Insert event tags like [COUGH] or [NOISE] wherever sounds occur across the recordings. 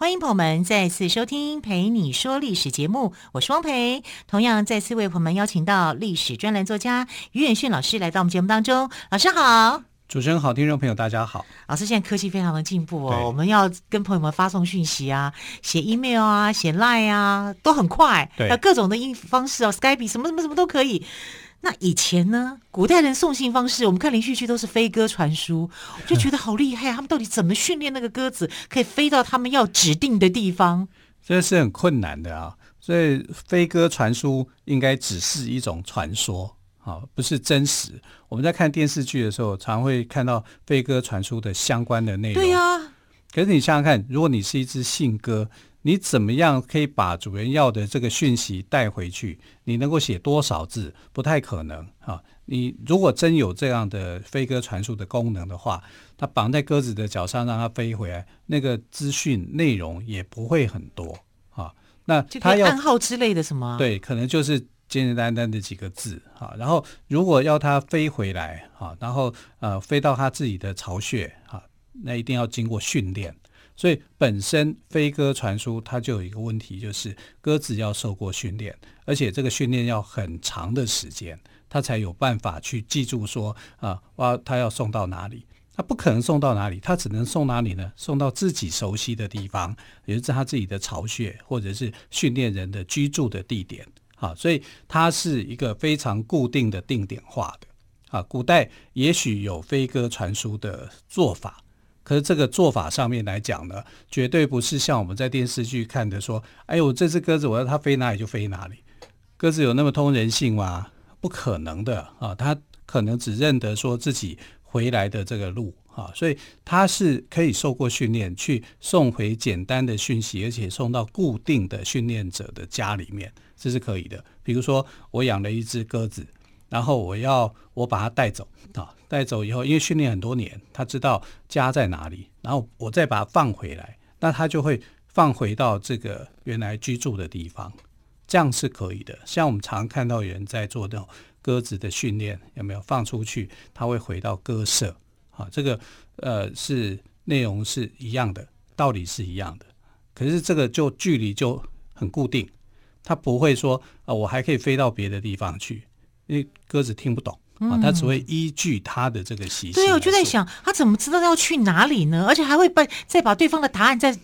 欢迎朋友们再次收听《陪你说历史》节目，我是汪培。同样再次为朋友们邀请到历史专栏作家于远逊老师来到我们节目当中。老师好。主持人好，听众朋友大家好。老师现在科技非常的进步哦，我们要跟朋友们发送讯息啊，写 email 啊，写 line 啊，都很快。对，有各种的应方式哦，Skype 什么什么什么都可以。那以前呢，古代人送信方式，我们看连续剧都是飞鸽传书，我就觉得好厉害，他们到底怎么训练那个鸽子可以飞到他们要指定的地方？这是很困难的啊，所以飞鸽传书应该只是一种传说。好，不是真实。我们在看电视剧的时候，常会看到飞鸽传书的相关的内容。对呀。可是你想想看，如果你是一只信鸽，你怎么样可以把主人要的这个讯息带回去？你能够写多少字？不太可能啊。你如果真有这样的飞鸽传书的功能的话，它绑在鸽子的脚上让它飞回来，那个资讯内容也不会很多啊。那它要暗号之类的什么？对，可能就是。简简单单的几个字啊，然后如果要它飞回来啊，然后呃飞到它自己的巢穴啊，那一定要经过训练。所以本身飞鸽传书它就有一个问题，就是鸽子要受过训练，而且这个训练要很长的时间，它才有办法去记住说啊，哇，它要送到哪里？它不可能送到哪里，它只能送哪里呢？送到自己熟悉的地方，也就是它自己的巢穴，或者是训练人的居住的地点。啊，所以它是一个非常固定的定点化的啊。古代也许有飞鸽传书的做法，可是这个做法上面来讲呢，绝对不是像我们在电视剧看的说，哎呦，这只鸽子我要它飞哪里就飞哪里。鸽子有那么通人性吗？不可能的啊，它可能只认得说自己回来的这个路啊，所以它是可以受过训练去送回简单的讯息，而且送到固定的训练者的家里面。这是可以的。比如说，我养了一只鸽子，然后我要我把它带走啊，带走以后，因为训练很多年，它知道家在哪里，然后我再把它放回来，那它就会放回到这个原来居住的地方，这样是可以的。像我们常看到有人在做那种鸽子的训练，有没有放出去，它会回到鸽舍啊？这个呃是内容是一样的，道理是一样的，可是这个就距离就很固定。他不会说啊、我还可以飞到别的地方去，因为鸽子听不懂啊，他只会依据他的这个习性。对，我就在想，他怎么知道要去哪里呢？而且还会把再把对方的答案再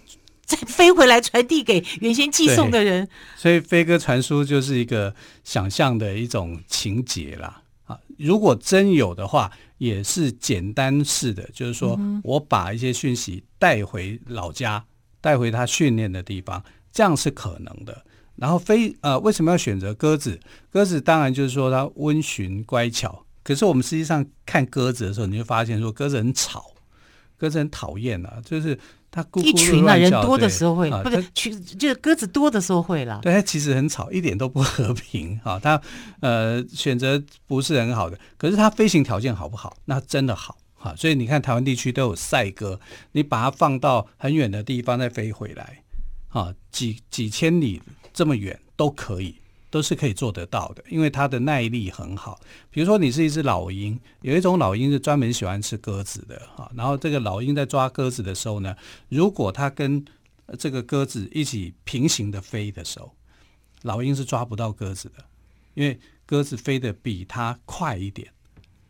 再飞回来传递给原先寄送的人。所以飞鸽传书就是一个想象的一种情节啦啊！如果真有的话，也是简单式的，就是说我把一些讯息带回老家，带回他训练的地方，这样是可能的。然后飞呃，为什么要选择鸽子？鸽子当然就是说它温驯乖巧。可是我们实际上看鸽子的时候，你会发现说鸽子很吵，鸽子很讨厌啊，就是它咕咕一群啊人多的时候会，不是群就是鸽子多的时候会啦。对，它其实很吵，一点都不和平 [LAUGHS] 啊。它呃选择不是很好的，可是它飞行条件好不好？那真的好哈。所以你看台湾地区都有赛鸽，你把它放到很远的地方再飞回来，啊，几几千里。这么远都可以，都是可以做得到的，因为它的耐力很好。比如说，你是一只老鹰，有一种老鹰是专门喜欢吃鸽子的哈。然后这个老鹰在抓鸽子的时候呢，如果它跟这个鸽子一起平行的飞的时候，老鹰是抓不到鸽子的，因为鸽子飞得比它快一点，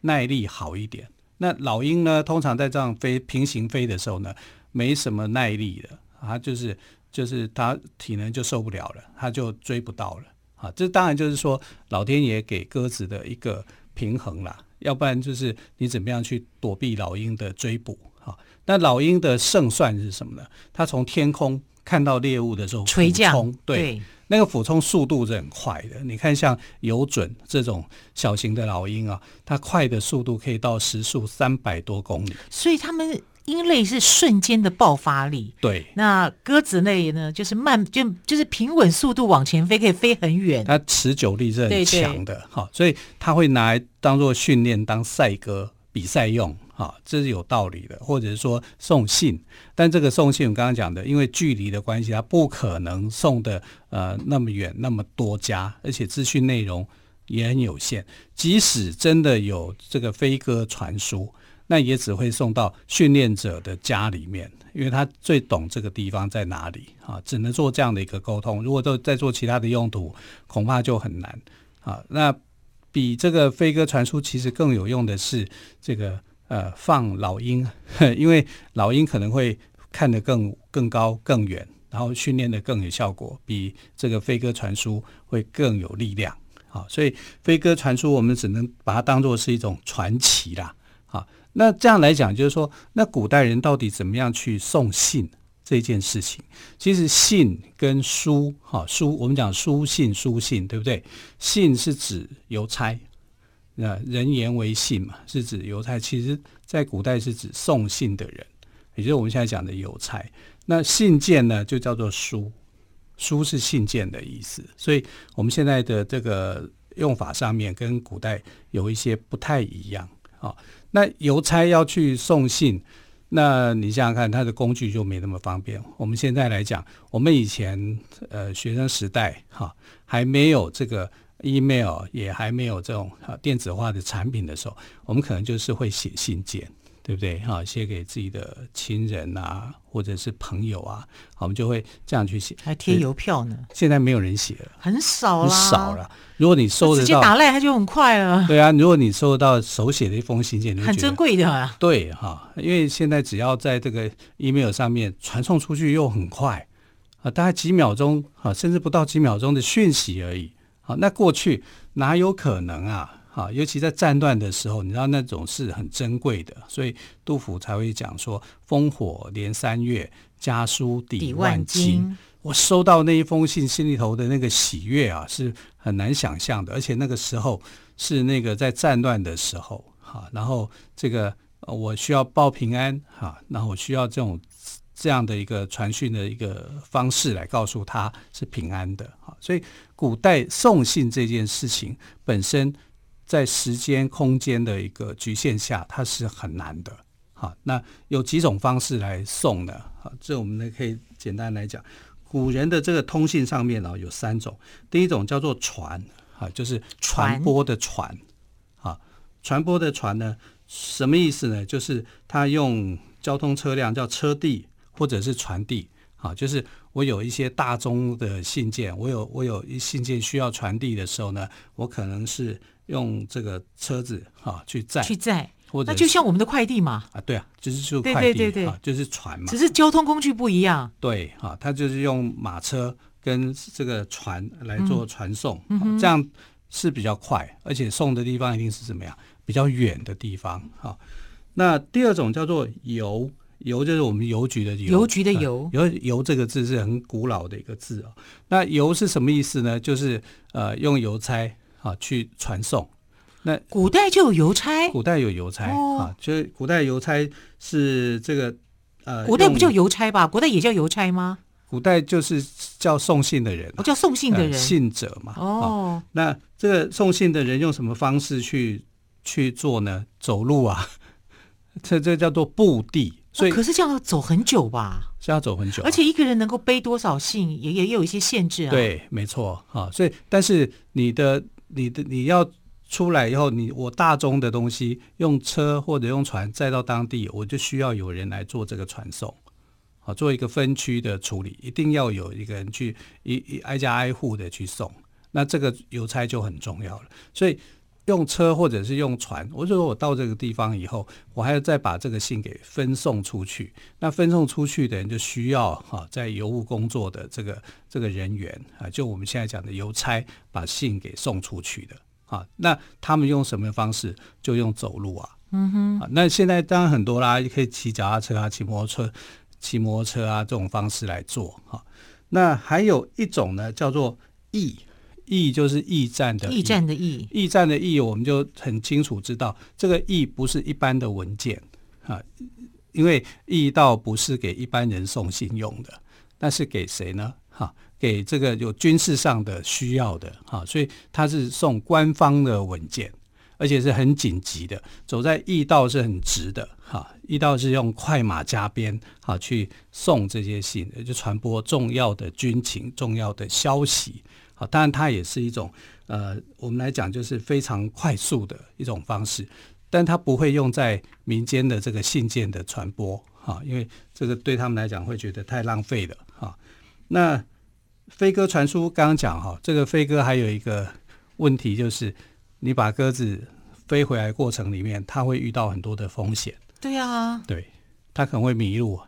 耐力好一点。那老鹰呢，通常在这样飞平行飞的时候呢，没什么耐力的，它就是。就是他体能就受不了了，他就追不到了啊！这当然就是说老天爷给鸽子的一个平衡啦，要不然就是你怎么样去躲避老鹰的追捕啊？那老鹰的胜算是什么呢？它从天空看到猎物的时候，垂降，对，那个俯冲速度是很快的。你看像游准这种小型的老鹰啊，它快的速度可以到时速三百多公里，所以他们。鹰类是瞬间的爆发力，对。那鸽子类呢，就是慢，就就是平稳速度往前飞，可以飞很远。它持久力是很强的，哈，所以它会拿来当做训练，当赛鸽比赛用，哈，这是有道理的。或者是说送信，但这个送信我刚刚讲的，因为距离的关系，它不可能送的呃那么远那么多家，而且资讯内容也很有限。即使真的有这个飞鸽传书。那也只会送到训练者的家里面，因为他最懂这个地方在哪里啊，只能做这样的一个沟通。如果都在做其他的用途，恐怕就很难啊。那比这个飞鸽传书其实更有用的是这个呃放老鹰，[LAUGHS] 因为老鹰可能会看得更更高更远，然后训练得更有效果，比这个飞鸽传书会更有力量啊。所以飞鸽传书我们只能把它当做是一种传奇啦。好那这样来讲，就是说，那古代人到底怎么样去送信这件事情？其实信跟书，哈书，我们讲书信、书信，对不对？信是指邮差，那人言为信嘛，是指邮差。其实，在古代是指送信的人，也就是我们现在讲的邮差。那信件呢，就叫做书，书是信件的意思。所以，我们现在的这个用法上面跟古代有一些不太一样啊。那邮差要去送信，那你想想看，他的工具就没那么方便。我们现在来讲，我们以前呃学生时代哈，还没有这个 email，也还没有这种电子化的产品的时候，我们可能就是会写信件。对不对？哈，写给自己的亲人啊，或者是朋友啊，我们就会这样去写，还贴邮票呢。现在没有人写了，很少了，很少了。如果你收得到，直接打赖，它就很快了。对啊，如果你收得到手写的一封信件，很珍贵的啊。对哈，因为现在只要在这个 email 上面传送出去又很快啊，大概几秒钟啊，甚至不到几秒钟的讯息而已。好，那过去哪有可能啊？啊，尤其在战乱的时候，你知道那种是很珍贵的，所以杜甫才会讲说“烽火连三月，家书抵万金”。我收到那一封信，心里头的那个喜悦啊，是很难想象的。而且那个时候是那个在战乱的时候，哈，然后这个我需要报平安，哈，然后我需要这种这样的一个传讯的一个方式来告诉他是平安的，哈。所以古代送信这件事情本身。在时间、空间的一个局限下，它是很难的。好，那有几种方式来送呢？好，这我们呢可以简单来讲，古人的这个通信上面呢有三种。第一种叫做传，啊，就是传播的传。啊，传播的传呢，什么意思呢？就是他用交通车辆叫车递，或者是传递。啊，就是我有一些大宗的信件，我有我有一信件需要传递的时候呢，我可能是。用这个车子哈去载去载，或者那就像我们的快递嘛啊，对啊，就是就快递对对对对，就是船嘛，只是交通工具不一样。对啊，它就是用马车跟这个船来做传送，嗯、这样是比较快，而且送的地方一定是怎么样比较远的地方哈。那第二种叫做邮，邮就是我们邮局的邮，邮局的邮，邮邮这个字是很古老的一个字哦。那邮是什么意思呢？就是呃用邮差。啊，去传送。那古代就有邮差，古代有邮差、哦、啊，就是古代邮差是这个呃，古代不叫邮差吧？古代也叫邮差吗？古代就是叫送信的人，我、哦、叫送信的人，呃、信者嘛。哦、啊，那这个送信的人用什么方式去去做呢？走路啊，[LAUGHS] 这这叫做步地。所以、哦、可是这样要走很久吧？是要走很久、啊，而且一个人能够背多少信，也也有一些限制啊。对，没错啊。所以，但是你的。你的你要出来以后，你我大宗的东西用车或者用船载到当地，我就需要有人来做这个传送，好，做一个分区的处理，一定要有一个人去一一挨家挨户的去送，那这个邮差就很重要了。所以用车或者是用船，我就说我到这个地方以后，我还要再把这个信给分送出去。那分送出去的人就需要哈，在邮务工作的这个这个人员啊，就我们现在讲的邮差，把信给送出去的啊。那他们用什么方式？就用走路啊。嗯哼。啊，那现在当然很多啦，可以骑脚踏车啊，骑摩托车，骑摩托车啊这种方式来做哈。那还有一种呢，叫做驿。驿就是驿站的驿站的驿，驿站的驿，我们就很清楚知道，这个驿不是一般的文件啊。因为驿道不是给一般人送信用的，那是给谁呢？哈，给这个有军事上的需要的哈，所以他是送官方的文件，而且是很紧急的。走在驿道是很直的哈，驿道是用快马加鞭哈去送这些信，就传播重要的军情、重要的消息。好，当然它也是一种呃，我们来讲就是非常快速的一种方式。但它不会用在民间的这个信件的传播，哈，因为这个对他们来讲会觉得太浪费了，哈。那飞鸽传书刚刚讲哈，这个飞鸽还有一个问题就是，你把鸽子飞回来过程里面，它会遇到很多的风险。对啊，对，它可能会迷路，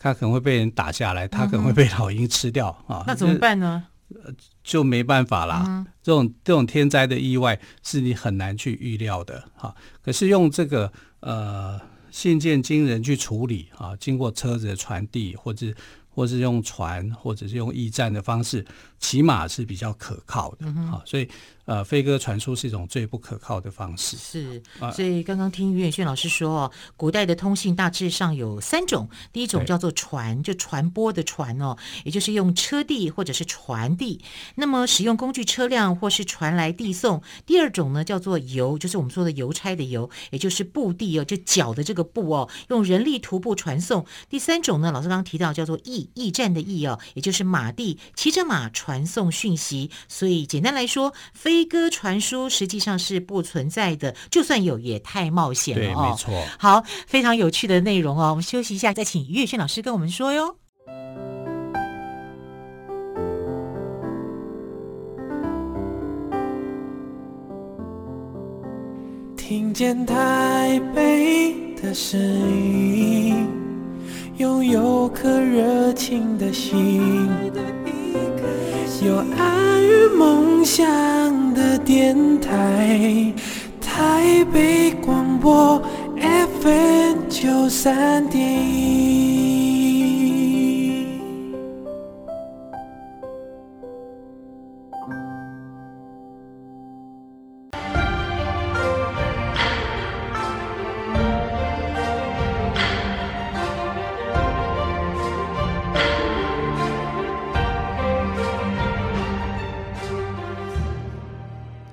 它可能会被人打下来，它可能会被老鹰吃掉啊。嗯、那怎么办呢？呃，就没办法啦。嗯、这种这种天灾的意外是你很难去预料的哈。可是用这个呃信件经人去处理啊，经过车子的传递，或者或是用船，或者是用驿站的方式，起码是比较可靠的。嗯、啊。所以。呃，飞鸽传书是一种最不可靠的方式。是，所以刚刚听于远炫老师说哦，古代的通信大致上有三种，第一种叫做传，就传播的传哦，也就是用车递或者是传递，那么使用工具车辆或是传来递送。第二种呢叫做邮，就是我们说的邮差的邮，也就是布递哦，就脚的这个布哦，用人力徒步传送。第三种呢，老师刚刚提到叫做驿，驿站的驿哦，也就是马递，骑着马传送讯息。所以简单来说，飞飞鸽传书实际上是不存在的，就算有也太冒险了哦。对，没错。好，非常有趣的内容哦。我们休息一下，再请于远炫老师跟我们说哟。听见台北的声音，拥有颗热情的心。有爱与梦想的电台，台北广播 FM 九三点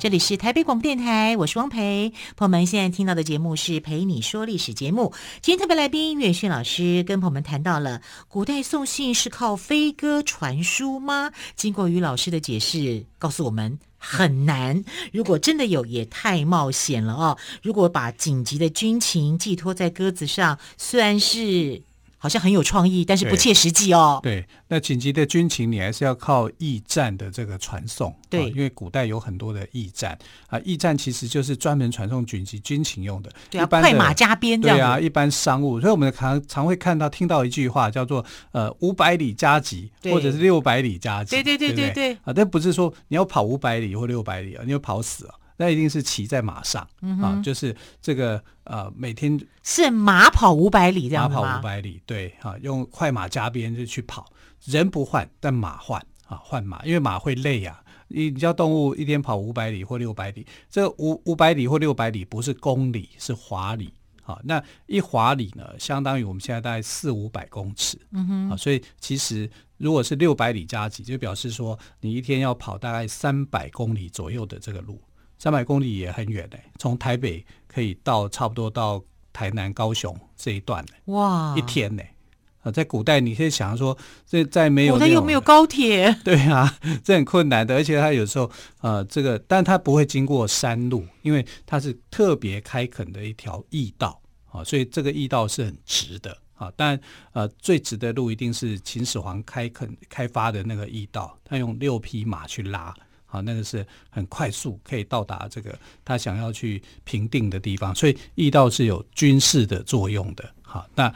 这里是台北广播电台，我是汪培。朋友们，现在听到的节目是《陪你说历史》节目。今天特别来宾于远炫老师跟朋友们谈到了古代送信是靠飞鸽传书吗？经过于老师的解释，告诉我们很难。如果真的有，也太冒险了哦。如果把紧急的军情寄托在鸽子上，虽然是。好像很有创意，但是不切实际哦。对，那紧急的军情，你还是要靠驿站的这个传送。对、啊，因为古代有很多的驿站啊，驿站其实就是专门传送紧急军情用的。对啊，一般快马加鞭这样。对啊，一般商务，所以我们常常会看到、听到一句话，叫做“呃，五百里加急”或者是“六百里加急”。对对对对对，对。啊，但不是说你要跑五百里或六百里啊，你要跑死啊。那一定是骑在马上、嗯、啊，就是这个呃，每天是马跑五百里这样吗？马跑五百里，对啊，用快马加鞭就去跑，人不换，但马换啊，换马，因为马会累呀、啊。你你叫动物一天跑五百里或六百里，这五五百里或六百里不是公里，是华里啊。那一华里呢，相当于我们现在大概四五百公尺，嗯哼，啊，所以其实如果是六百里加急，就表示说你一天要跑大概三百公里左右的这个路。三百公里也很远嘞、欸，从台北可以到差不多到台南、高雄这一段、欸、哇，一天呢、欸？啊，在古代你可以想说，这在没有，古代又没有高铁，[LAUGHS] 对啊，这很困难的。而且它有时候，呃，这个，但它不会经过山路，因为它是特别开垦的一条驿道啊，所以这个驿道是很直的啊。但呃，最直的路一定是秦始皇开垦开发的那个驿道，他用六匹马去拉。好，那个是很快速可以到达这个他想要去平定的地方，所以驿道是有军事的作用的。好，那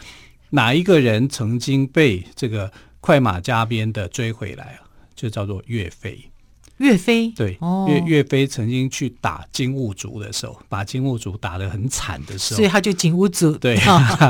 哪一个人曾经被这个快马加鞭的追回来啊？就叫做岳飞。岳飞对，哦、岳岳飞曾经去打金兀术的时候，把金兀术打得很惨的时候，所以他就金兀术。对，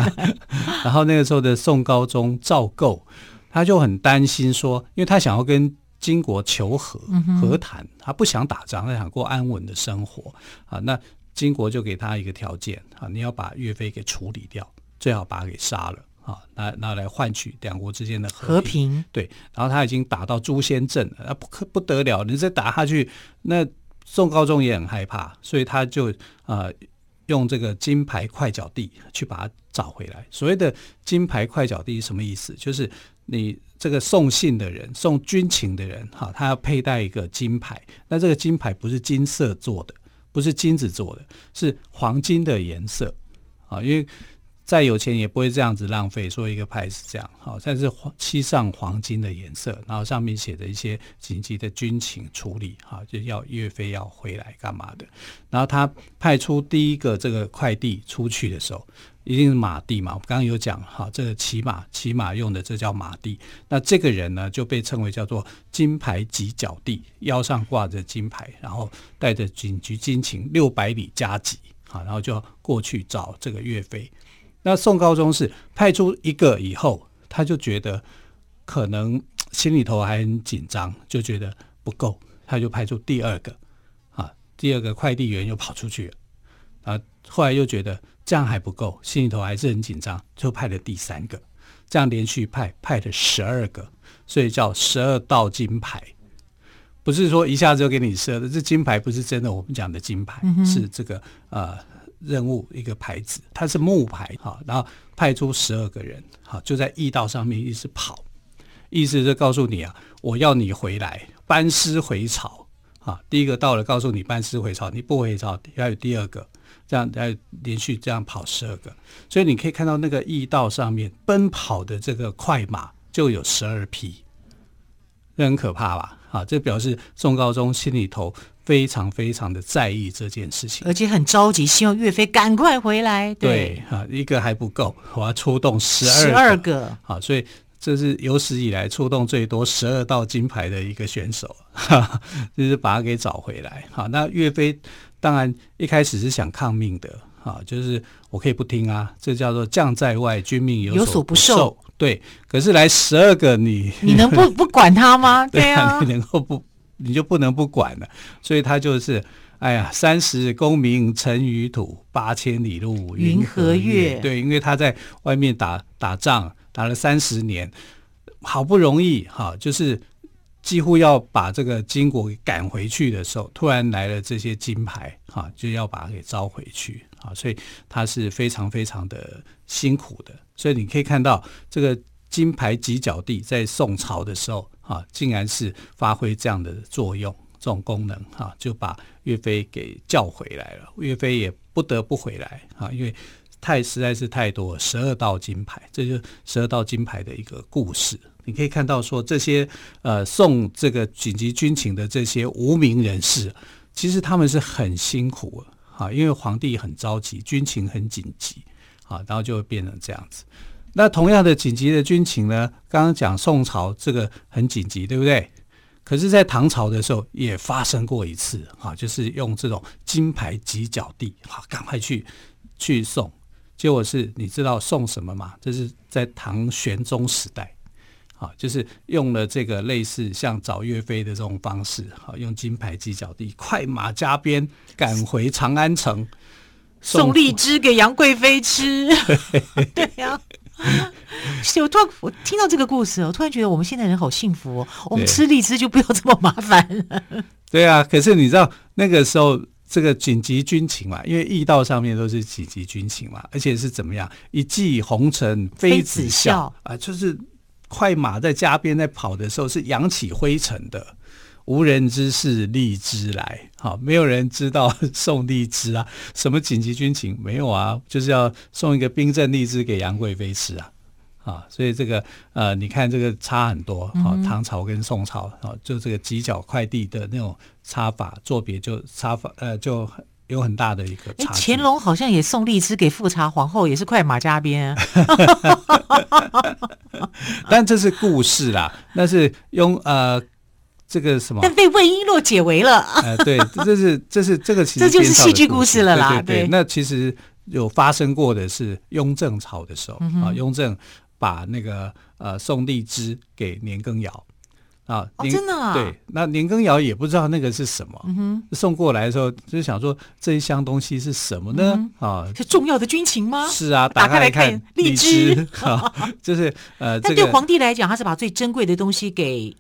[LAUGHS] 然后那个时候的宋高宗赵构，他就很担心说，因为他想要跟。金国求和和谈，他不想打仗，他想过安稳的生活啊。那金国就给他一个条件啊，你要把岳飞给处理掉，最好把他给杀了啊，拿拿来换取两国之间的和平。和平对，然后他已经打到诛仙阵了，那不可不得了，你再打下去，那宋高宗也很害怕，所以他就啊、呃、用这个金牌快脚地去把他找回来。所谓的金牌快脚地是什么意思？就是你这个送信的人、送军情的人，哈，他要佩戴一个金牌，那这个金牌不是金色做的。不是金子做的，是黄金的颜色啊！因为再有钱也不会这样子浪费，说一个牌子这样好，但是黄漆上黄金的颜色，然后上面写着一些紧急的军情处理哈，就要岳飞要回来干嘛的。然后他派出第一个这个快递出去的时候。一定是马地嘛？我刚刚有讲哈，这个骑马骑马用的这叫马地。那这个人呢，就被称为叫做金牌及脚地，腰上挂着金牌，然后带着警局军情六百里加急啊，然后就过去找这个岳飞。那宋高宗是派出一个以后，他就觉得可能 [TSK] 心里头还很紧张，就觉得不够，他就派出第二个啊，第二个快递员又跑出去了啊，后来又觉得。这样还不够，心里头还是很紧张，就派了第三个，这样连续派派了十二个，所以叫十二道金牌，不是说一下子就给你设的，这金牌不是真的，我们讲的金牌、嗯、是这个呃任务一个牌子，它是木牌哈，然后派出十二个人，好就在驿道上面一直跑，意思是告诉你啊，我要你回来班师回朝啊，第一个到了，告诉你班师回朝，你不回朝，要有第二个。这样来连续这样跑十二个，所以你可以看到那个驿道上面奔跑的这个快马就有十二匹，这很可怕吧？啊，这表示宋高宗心里头非常非常的在意这件事情，而且很着急，希望岳飞赶快回来。对，对啊，一个还不够，我要出动十二十二个。啊，所以这是有史以来出动最多十二道金牌的一个选手，哈哈，就是把他给找回来。好，那岳飞。当然，一开始是想抗命的，啊，就是我可以不听啊，这叫做将在外，军命有所不受。不受对，可是来十二个你，你能不 [LAUGHS] 不管他吗？[LAUGHS] 对啊，你能够不，你就不能不管了。所以他就是，哎呀，三十功名尘与土，八千里路云和月。对，因为他在外面打打仗，打了三十年，好不容易哈，就是。几乎要把这个金国给赶回去的时候，突然来了这些金牌，哈，就要把它给招回去，啊，所以他是非常非常的辛苦的。所以你可以看到，这个金牌及脚地在宋朝的时候，啊，竟然是发挥这样的作用，这种功能，哈，就把岳飞给叫回来了。岳飞也不得不回来，啊，因为太实在是太多，十二道金牌，这就十二道金牌的一个故事。你可以看到，说这些呃送这个紧急军情的这些无名人士，其实他们是很辛苦啊，因为皇帝很着急，军情很紧急啊，然后就会变成这样子。那同样的紧急的军情呢，刚刚讲宋朝这个很紧急，对不对？可是，在唐朝的时候也发生过一次啊，就是用这种金牌挤脚地，好，赶快去去送。结果是，你知道送什么吗？这是在唐玄宗时代。好，就是用了这个类似像找岳飞的这种方式，好，用金牌及脚地，快马加鞭赶回长安城，送荔枝给杨贵妃吃。[LAUGHS] 对呀，是我突然我听到这个故事，我突然觉得我们现在人好幸福哦，我们吃荔枝就不要这么麻烦了。[LAUGHS] 对啊，可是你知道那个时候这个紧急军情嘛，因为驿道上面都是紧急军情嘛，而且是怎么样？一骑红尘妃子笑啊，就是。快马在加鞭在跑的时候是扬起灰尘的，无人知是荔枝来。好，没有人知道送荔枝啊，什么紧急军情没有啊？就是要送一个冰镇荔枝给杨贵妃吃啊，啊，所以这个呃，你看这个差很多。啊，唐朝跟宋朝啊，就这个急脚快递的那种差法作别就差法呃就。有很大的一个。乾隆好像也送荔枝给富察皇后，也是快马加鞭。[LAUGHS] 但这是故事啦，那是用呃这个什么？但被魏璎珞解围了。呃，对，这是这是这个其实这就是戏剧故事了啦。对，对，对，对，那其实有发生过的是雍正朝的时候、嗯、啊，雍正把那个呃送荔枝给年羹尧。啊，哦，真的啊，对，那年羹尧也不知道那个是什么，送过来的时候就是想说这一箱东西是什么呢？嗯啊，是重要的军情吗？是啊，打开来看看荔枝。啊，[LAUGHS] 就是呃，但对皇帝来讲，他是把最珍贵的东西给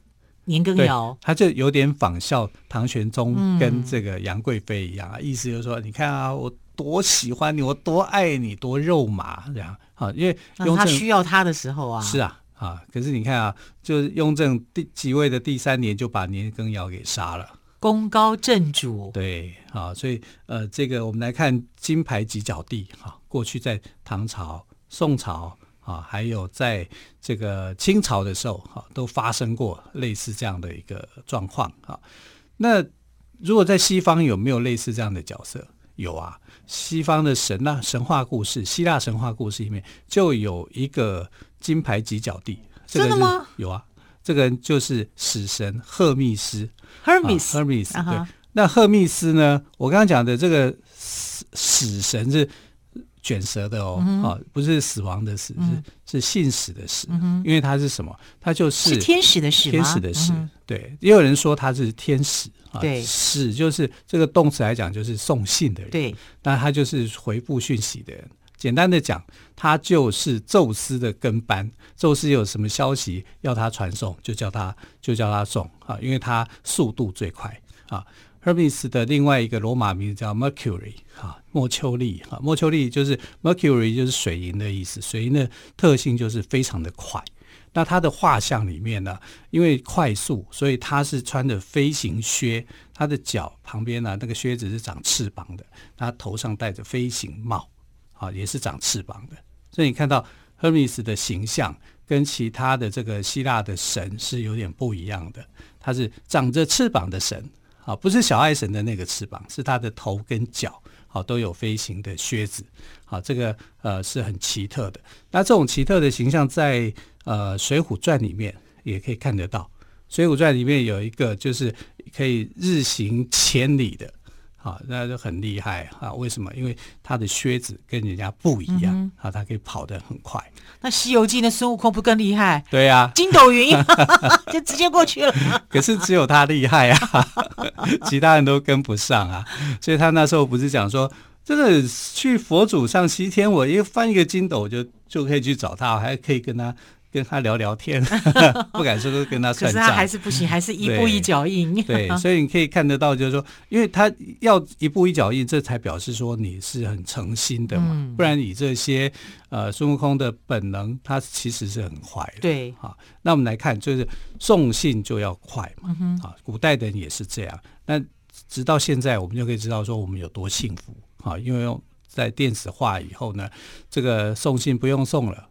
年羹尧，，他就有点仿效唐玄宗嗯跟这个杨贵妃一样啊，意思就是说，你看啊，我多喜欢你，我多爱你，多肉麻这样啊，因为那他雍正需要他的时候啊，是啊啊，可是你看啊，就是雍正第即位的第三年就把年羹尧给杀了，功高震主，对啊，所以呃，这个我们来看金牌几角地啊，过去在唐朝、宋朝啊，还有在这个清朝的时候哈、啊，都发生过类似这样的一个状况啊。那如果在西方有没有类似这样的角色？有啊，西方的神呐、神话故事，希腊神话故事里面就有一个金牌几角地，这个、真的吗？有啊，这个人就是死神赫密斯 Hermes，赫密斯。啊哈对，那赫密斯呢？我刚刚讲的这个死死神是卷舌的哦，嗯啊，不是死亡的死，嗯是是信使的使，嗯因为他是什么？他就是是天使的使？天使的使，嗯对，也有人说他是天使啊。对使就是这个动词来讲，就是送信的人。，对，那他就是回复讯息的人。简单的讲，他就是宙斯的跟班。宙斯有什么消息要他传送，就叫他就叫他送啊，因为他速度最快啊。Hermes 的另外一个罗马名字叫 Mercury 啊，莫丘利啊，莫丘利就是 Mercury 就是水银的意思，水银的特性就是非常的快。那他的画像里面呢，因为快速，所以他是穿着飞行靴，他的脚旁边呢，那个靴子是长翅膀的，他头上戴着飞行帽，啊，也是长翅膀的。所以你看到 Hermes 的形象跟其他的这个希腊的神是有点不一样的，他是长着翅膀的神。啊，不是小爱神的那个翅膀，是他的头跟脚，好都有飞行的靴子，好这个呃是很奇特的。那这种奇特的形象在呃《水浒传》里面也可以看得到，《水浒传》里面有一个就是可以日行千里的。啊，那就很厉害啊！为什么？因为他的靴子跟人家不一样，嗯、啊，他可以跑得很快。那《西游记》的孙悟空不更厉害？对呀、啊，筋斗云 [LAUGHS] 就直接过去了。[LAUGHS] 可是只有他厉害啊，[LAUGHS] 其他人都跟不上啊。所以他那时候不是讲说，真的去佛祖上西天，我一翻一个筋斗就就可以去找他，还可以跟他。跟他聊聊天，[LAUGHS] 不敢说跟他 [LAUGHS] 算账，可是他还是不行，还是一步一脚印。对，对，[LAUGHS] 所以你可以看得到，就是说，因为他要一步一脚印，这才表示说你是很诚心的嘛。嗯、不然你这些呃孙悟空的本能，他其实是很坏的。对，好，那我们来看，就是送信就要快嘛。啊、嗯，古代的人也是这样。那直到现在，我们就可以知道说我们有多幸福啊，因为用在电子化以后呢，这个送信不用送了。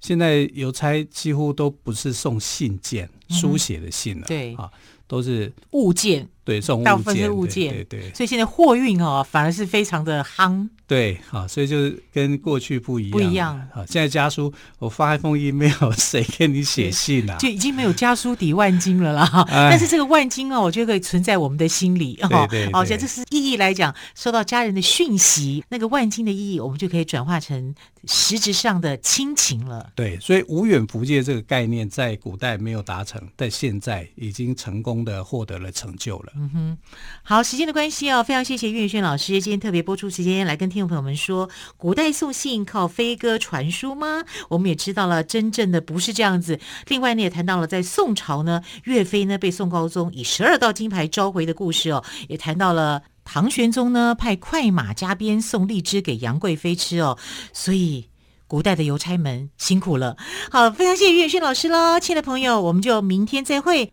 现在邮差几乎都不是送信件、书写的信了，嗯、对。啊，都是物件，对，送物件，大部分是物件，对对，对。所以现在货运哦，反而是非常的夯，对，啊，所以就是跟过去不一样，不一样啊。现在家书，我发一封 email，[LAUGHS] 谁给你写信啊？就已经没有家书抵万金了啦。[LAUGHS] 但是这个万金哦，我觉得可以存在我们的心里，对对，对。好，像这是意义来讲，收到家人的讯息，那个万金的意义，我们就可以转化成实质上的亲情了。对，所以无远弗届这个概念在古代没有达成，但现在已经成功的获得了成就了。嗯哼，好，时间的关系哦，非常谢谢岳宇轩老师今天特别播出时间来跟听众朋友们说，古代送信靠飞鸽传书吗？我们也知道了，真正的不是这样子。另外呢，也谈到了在宋朝呢，岳飞呢被宋高宗以十二道金牌召回的故事哦，也谈到了唐玄宗呢派快马加鞭送荔枝给杨贵妃吃哦，所以。古代的邮差们辛苦了，好，非常谢谢岳轩老师喽，亲爱的朋友，我们就明天再会。